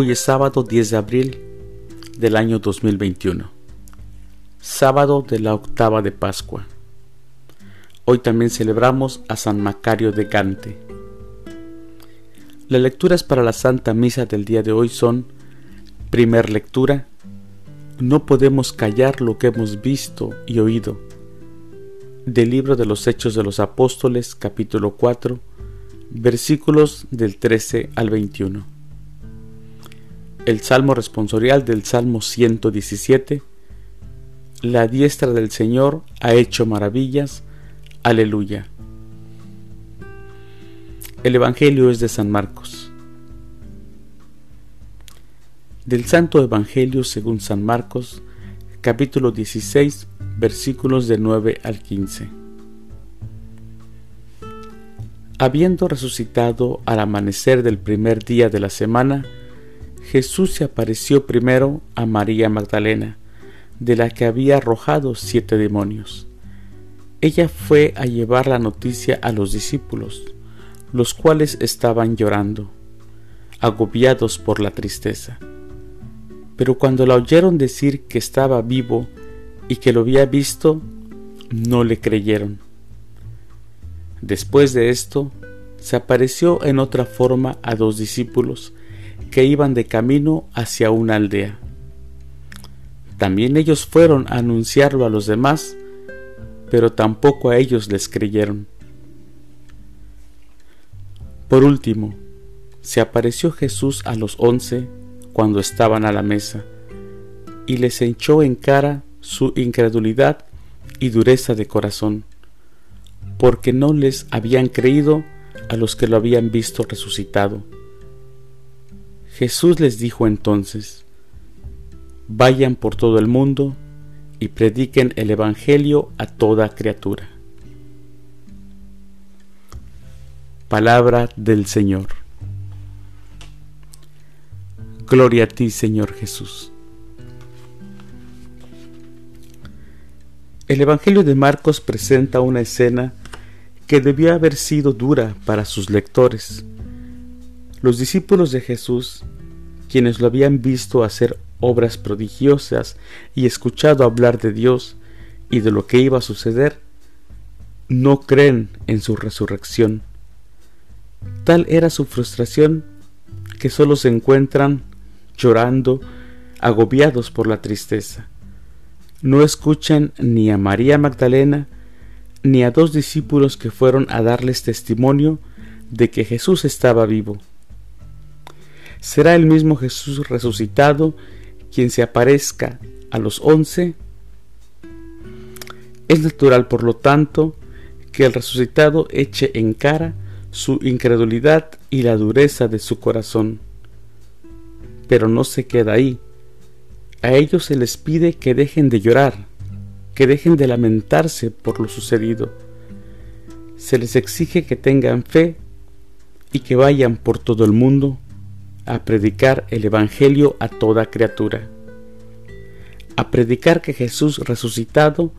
Hoy es sábado 10 de abril del año 2021, sábado de la octava de Pascua. Hoy también celebramos a San Macario de Gante. Las lecturas para la Santa Misa del día de hoy son, primer lectura, no podemos callar lo que hemos visto y oído, del libro de los Hechos de los Apóstoles, capítulo 4, versículos del 13 al 21 el salmo responsorial del Salmo 117, La diestra del Señor ha hecho maravillas, aleluya. El Evangelio es de San Marcos. Del Santo Evangelio según San Marcos, capítulo 16, versículos de 9 al 15. Habiendo resucitado al amanecer del primer día de la semana, Jesús se apareció primero a María Magdalena, de la que había arrojado siete demonios. Ella fue a llevar la noticia a los discípulos, los cuales estaban llorando, agobiados por la tristeza. Pero cuando la oyeron decir que estaba vivo y que lo había visto, no le creyeron. Después de esto, se apareció en otra forma a dos discípulos que iban de camino hacia una aldea. También ellos fueron a anunciarlo a los demás, pero tampoco a ellos les creyeron. Por último, se apareció Jesús a los once cuando estaban a la mesa, y les echó en cara su incredulidad y dureza de corazón, porque no les habían creído a los que lo habían visto resucitado. Jesús les dijo entonces, vayan por todo el mundo y prediquen el Evangelio a toda criatura. Palabra del Señor. Gloria a ti, Señor Jesús. El Evangelio de Marcos presenta una escena que debió haber sido dura para sus lectores los discípulos de Jesús, quienes lo habían visto hacer obras prodigiosas y escuchado hablar de Dios y de lo que iba a suceder, no creen en su resurrección. Tal era su frustración que solo se encuentran llorando, agobiados por la tristeza. No escuchan ni a María Magdalena ni a dos discípulos que fueron a darles testimonio de que Jesús estaba vivo será el mismo Jesús resucitado quien se aparezca a los once. Es natural, por lo tanto, que el resucitado eche en cara su incredulidad y la dureza de su corazón. Pero no se queda ahí. A ellos se les pide que dejen de llorar, que dejen de lamentarse por lo sucedido. Se les exige que tengan fe y que vayan por todo el mundo a predicar el Evangelio a toda criatura, a predicar que Jesús resucitado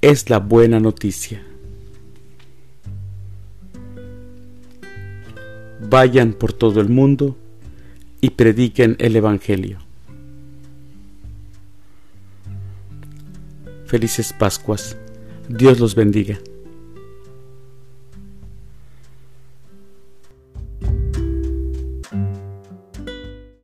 es la buena noticia. Vayan por todo el mundo y prediquen el Evangelio. Felices Pascuas. Dios los bendiga.